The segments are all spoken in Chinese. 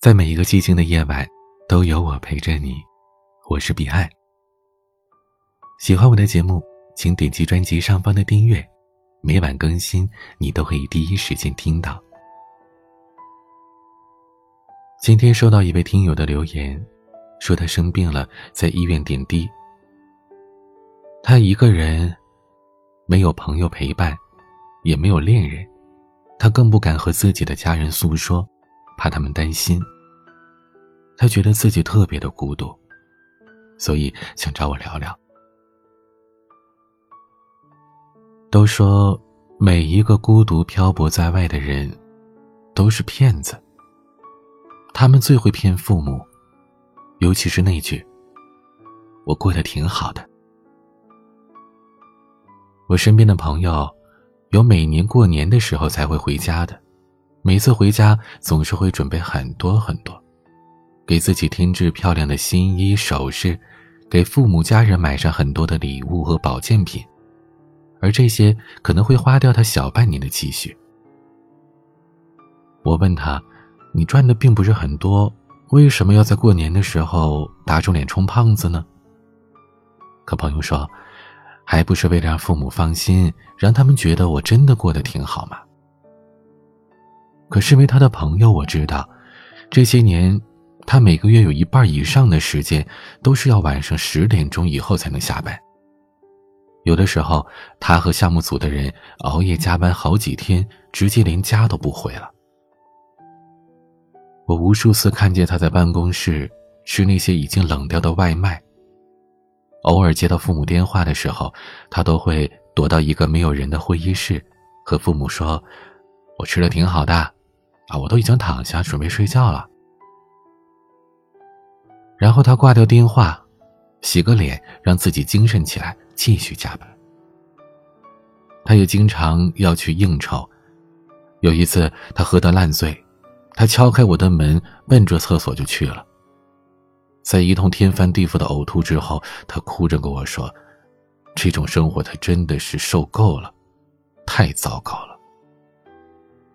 在每一个寂静的夜晚，都有我陪着你。我是彼岸。喜欢我的节目，请点击专辑上方的订阅，每晚更新，你都可以第一时间听到。今天收到一位听友的留言，说他生病了，在医院点滴。他一个人，没有朋友陪伴，也没有恋人，他更不敢和自己的家人诉说。怕他们担心，他觉得自己特别的孤独，所以想找我聊聊。都说每一个孤独漂泊在外的人都是骗子，他们最会骗父母，尤其是那句“我过得挺好的”。我身边的朋友，有每年过年的时候才会回家的。每次回家总是会准备很多很多，给自己添置漂亮的新衣首饰，给父母家人买上很多的礼物和保健品，而这些可能会花掉他小半年的积蓄。我问他：“你赚的并不是很多，为什么要在过年的时候打肿脸充胖子呢？”可朋友说：“还不是为了让父母放心，让他们觉得我真的过得挺好吗？”可身为他的朋友，我知道，这些年，他每个月有一半以上的时间都是要晚上十点钟以后才能下班。有的时候，他和项目组的人熬夜加班好几天，直接连家都不回了。我无数次看见他在办公室吃那些已经冷掉的外卖。偶尔接到父母电话的时候，他都会躲到一个没有人的会议室，和父母说：“我吃的挺好的。”啊，我都已经躺下准备睡觉了。然后他挂掉电话，洗个脸，让自己精神起来，继续加班。他也经常要去应酬。有一次，他喝得烂醉，他敲开我的门，奔着厕所就去了。在一通天翻地覆的呕吐之后，他哭着跟我说：“这种生活他真的是受够了，太糟糕了。”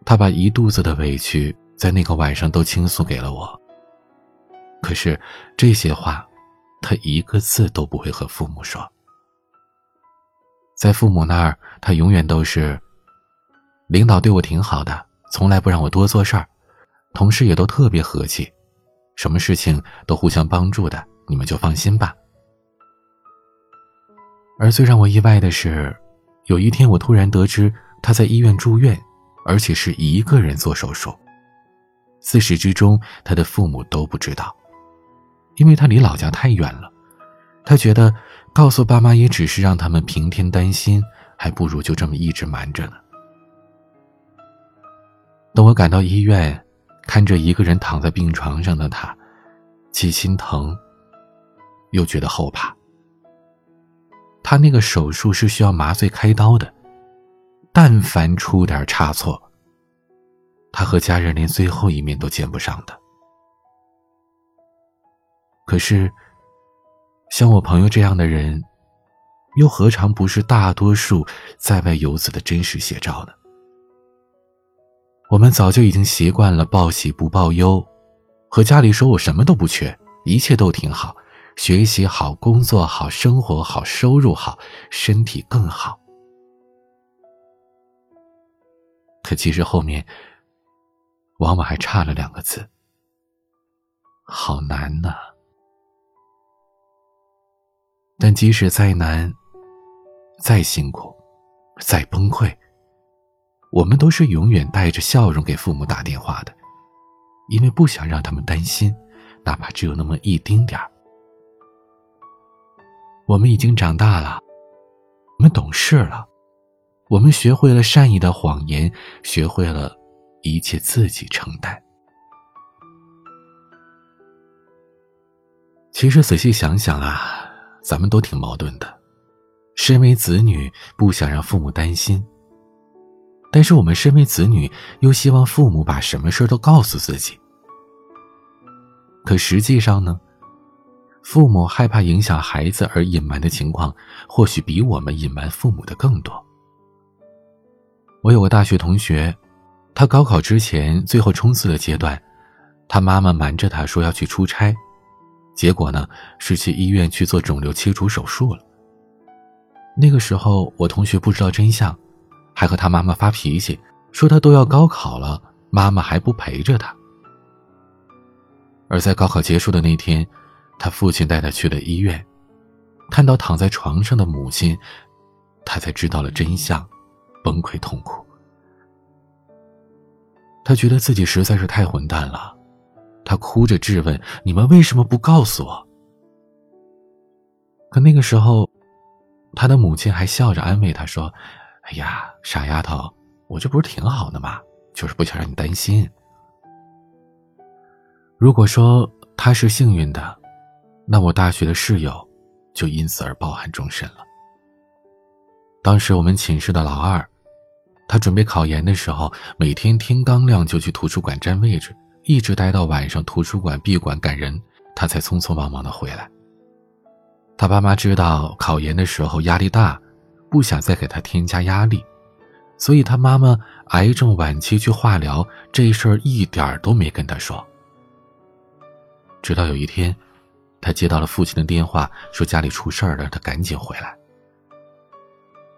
他把一肚子的委屈在那个晚上都倾诉给了我。可是这些话，他一个字都不会和父母说。在父母那儿，他永远都是，领导对我挺好的，从来不让我多做事儿，同事也都特别和气，什么事情都互相帮助的，你们就放心吧。而最让我意外的是，有一天我突然得知他在医院住院。而且是一个人做手术，自始至终他的父母都不知道，因为他离老家太远了。他觉得告诉爸妈也只是让他们平添担心，还不如就这么一直瞒着呢。等我赶到医院，看着一个人躺在病床上的他，既心疼，又觉得后怕。他那个手术是需要麻醉开刀的。但凡出点差错，他和家人连最后一面都见不上的。可是，像我朋友这样的人，又何尝不是大多数在外游子的真实写照呢？我们早就已经习惯了报喜不报忧，和家里说我什么都不缺，一切都挺好，学习好，工作好，生活好，收入好，身体更好。可其实后面，往往还差了两个字：好难呐。但即使再难、再辛苦、再崩溃，我们都是永远带着笑容给父母打电话的，因为不想让他们担心，哪怕只有那么一丁点儿。我们已经长大了，我们懂事了。我们学会了善意的谎言，学会了一切自己承担。其实仔细想想啊，咱们都挺矛盾的。身为子女，不想让父母担心；但是我们身为子女，又希望父母把什么事都告诉自己。可实际上呢，父母害怕影响孩子而隐瞒的情况，或许比我们隐瞒父母的更多。我有个大学同学，他高考之前最后冲刺的阶段，他妈妈瞒着他说要去出差，结果呢是去医院去做肿瘤切除手术了。那个时候，我同学不知道真相，还和他妈妈发脾气，说他都要高考了，妈妈还不陪着他。而在高考结束的那天，他父亲带他去了医院，看到躺在床上的母亲，他才知道了真相，崩溃痛苦。他觉得自己实在是太混蛋了，他哭着质问：“你们为什么不告诉我？”可那个时候，他的母亲还笑着安慰他说：“哎呀，傻丫头，我这不是挺好的吗？就是不想让你担心。”如果说他是幸运的，那我大学的室友就因此而抱憾终身了。当时我们寝室的老二，他准备考研的时候，每天天刚亮就去图书馆占位置，一直待到晚上图书馆闭馆赶人，他才匆匆忙忙的回来。他爸妈知道考研的时候压力大，不想再给他添加压力，所以他妈妈癌症晚期去化疗这事儿一点儿都没跟他说。直到有一天，他接到了父亲的电话，说家里出事儿了，让他赶紧回来。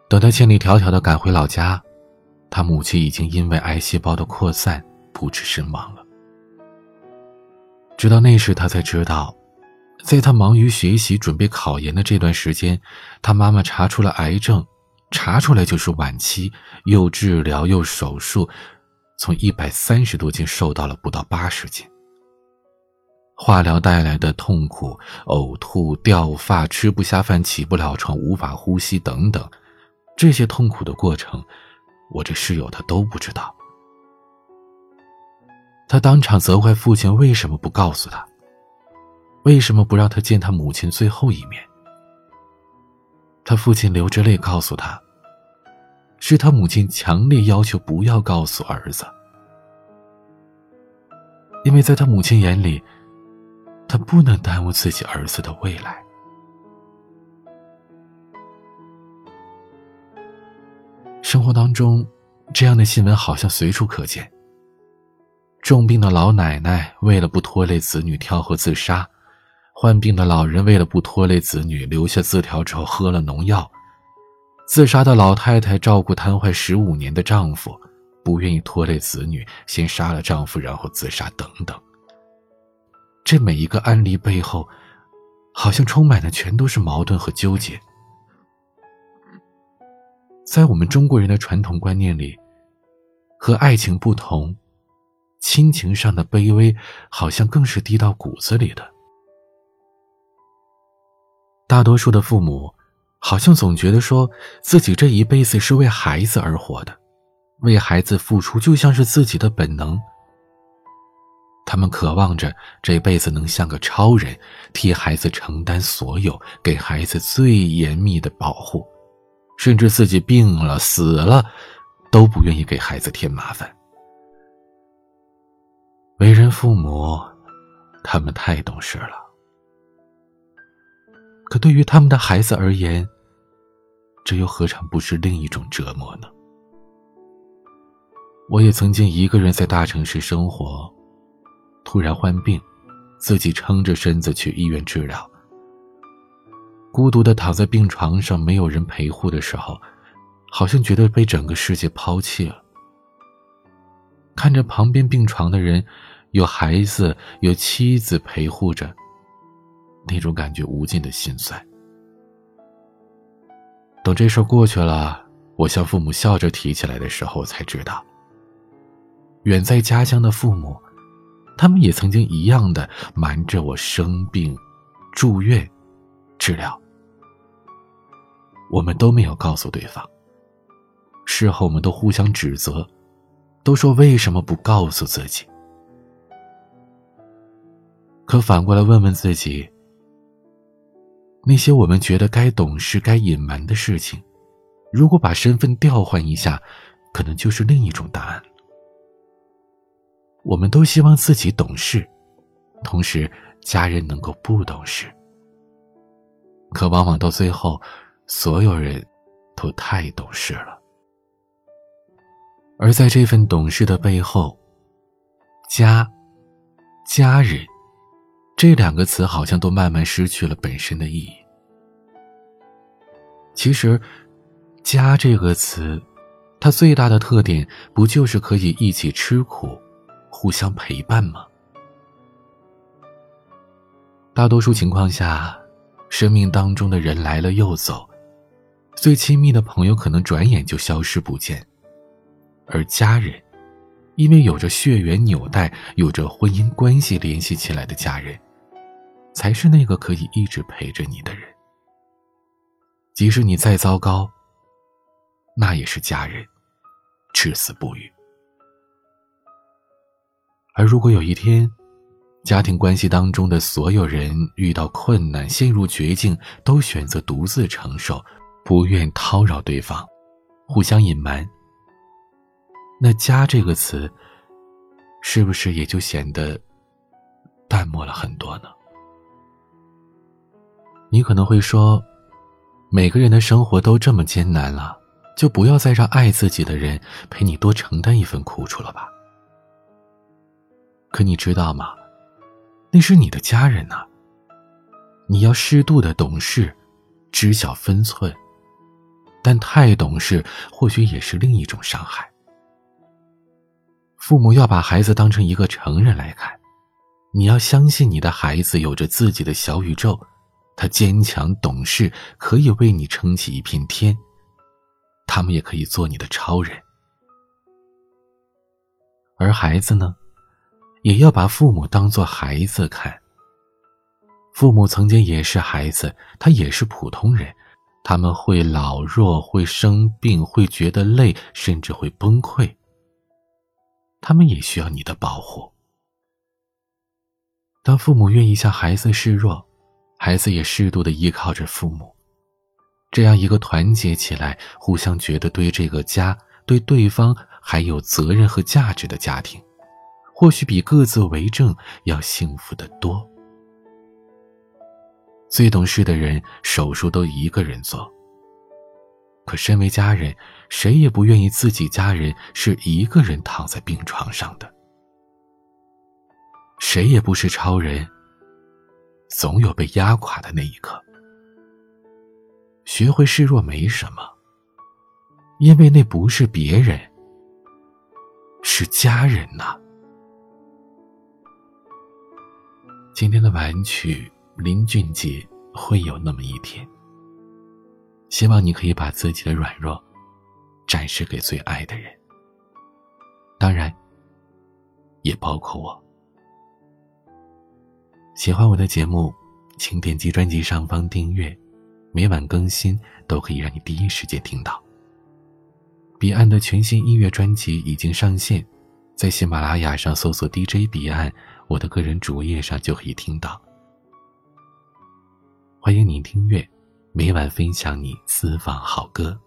等他千里迢迢的赶回老家，他母亲已经因为癌细胞的扩散不治身亡了。直到那时，他才知道，在他忙于学习、准备考研的这段时间，他妈妈查出了癌症，查出来就是晚期，又治疗又手术，从一百三十多斤瘦到了不到八十斤。化疗带来的痛苦、呕吐、掉发、吃不下饭、起不了床、无法呼吸等等，这些痛苦的过程，我这室友他都不知道。他当场责怪父亲为什么不告诉他，为什么不让他见他母亲最后一面。他父亲流着泪告诉他，是他母亲强烈要求不要告诉儿子，因为在他母亲眼里。他不能耽误自己儿子的未来。生活当中，这样的新闻好像随处可见。重病的老奶奶为了不拖累子女跳河自杀，患病的老人为了不拖累子女留下字条之后喝了农药，自杀的老太太照顾瘫痪十五年的丈夫，不愿意拖累子女，先杀了丈夫然后自杀，等等。这每一个案例背后，好像充满的全都是矛盾和纠结。在我们中国人的传统观念里，和爱情不同，亲情上的卑微好像更是低到骨子里的。大多数的父母，好像总觉得说自己这一辈子是为孩子而活的，为孩子付出就像是自己的本能。他们渴望着这辈子能像个超人，替孩子承担所有，给孩子最严密的保护，甚至自己病了、死了，都不愿意给孩子添麻烦。为人父母，他们太懂事了。可对于他们的孩子而言，这又何尝不是另一种折磨呢？我也曾经一个人在大城市生活。突然患病，自己撑着身子去医院治疗。孤独的躺在病床上，没有人陪护的时候，好像觉得被整个世界抛弃了。看着旁边病床的人，有孩子，有妻子陪护着，那种感觉无尽的心酸。等这事儿过去了，我向父母笑着提起来的时候，才知道，远在家乡的父母。他们也曾经一样的瞒着我生病、住院、治疗，我们都没有告诉对方。事后我们都互相指责，都说为什么不告诉自己？可反过来问问自己，那些我们觉得该懂事、该隐瞒的事情，如果把身份调换一下，可能就是另一种答案。我们都希望自己懂事，同时家人能够不懂事。可往往到最后，所有人都太懂事了。而在这份懂事的背后，家、家人这两个词好像都慢慢失去了本身的意义。其实，家这个词，它最大的特点不就是可以一起吃苦，互相陪伴吗？大多数情况下，生命当中的人来了又走，最亲密的朋友可能转眼就消失不见，而家人，因为有着血缘纽带、有着婚姻关系联系起来的家人，才是那个可以一直陪着你的人。即使你再糟糕，那也是家人，至死不渝。而如果有一天，家庭关系当中的所有人遇到困难、陷入绝境，都选择独自承受，不愿叨扰对方，互相隐瞒，那“家”这个词，是不是也就显得淡漠了很多呢？你可能会说。每个人的生活都这么艰难了，就不要再让爱自己的人陪你多承担一份苦楚了吧？可你知道吗？那是你的家人呐。你要适度的懂事，知晓分寸，但太懂事或许也是另一种伤害。父母要把孩子当成一个成人来看，你要相信你的孩子有着自己的小宇宙。他坚强懂事，可以为你撑起一片天。他们也可以做你的超人。而孩子呢，也要把父母当做孩子看。父母曾经也是孩子，他也是普通人，他们会老弱，会生病，会觉得累，甚至会崩溃。他们也需要你的保护。当父母愿意向孩子示弱。孩子也适度的依靠着父母，这样一个团结起来、互相觉得对这个家、对对方还有责任和价值的家庭，或许比各自为政要幸福的多。最懂事的人，手术都一个人做。可身为家人，谁也不愿意自己家人是一个人躺在病床上的。谁也不是超人。总有被压垮的那一刻。学会示弱没什么，因为那不是别人，是家人呐。今天的晚曲，林俊杰会有那么一天。希望你可以把自己的软弱展示给最爱的人，当然，也包括我。喜欢我的节目，请点击专辑上方订阅，每晚更新都可以让你第一时间听到。彼岸的全新音乐专辑已经上线，在喜马拉雅上搜索 DJ 彼岸，我的个人主页上就可以听到。欢迎你听乐，每晚分享你私房好歌。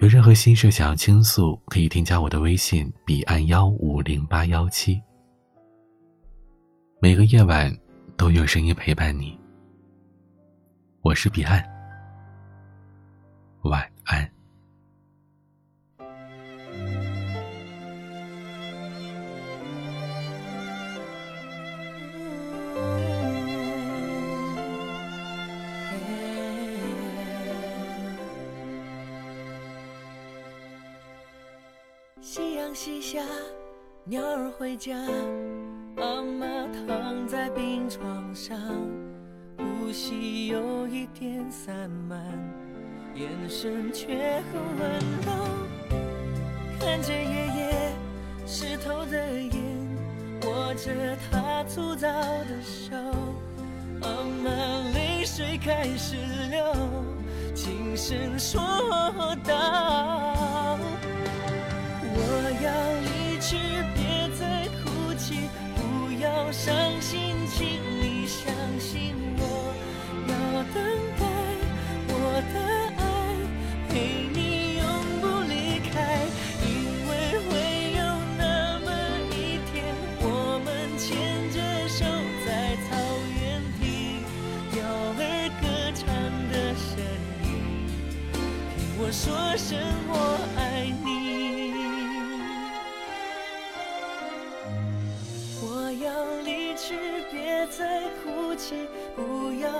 有任何心事想要倾诉，可以添加我的微信：彼岸幺五零八幺七。每个夜晚都有声音陪伴你。我是彼岸，晚安。夕阳西下，鸟儿回家。阿妈躺在病床上，呼吸有一点散漫，眼神却很温柔。看着爷爷湿透的眼，握着他粗糙的手，阿妈泪水开始流，轻声说道：“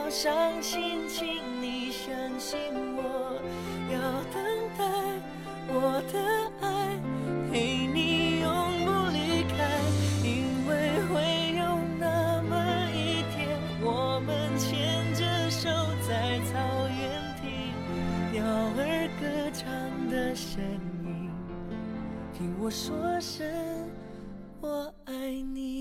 要伤心，请你相信我，要等待我的爱陪你永不离开，因为会有那么一天，我们牵着手在草原听鸟儿歌唱的声音，听我说声。我爱你。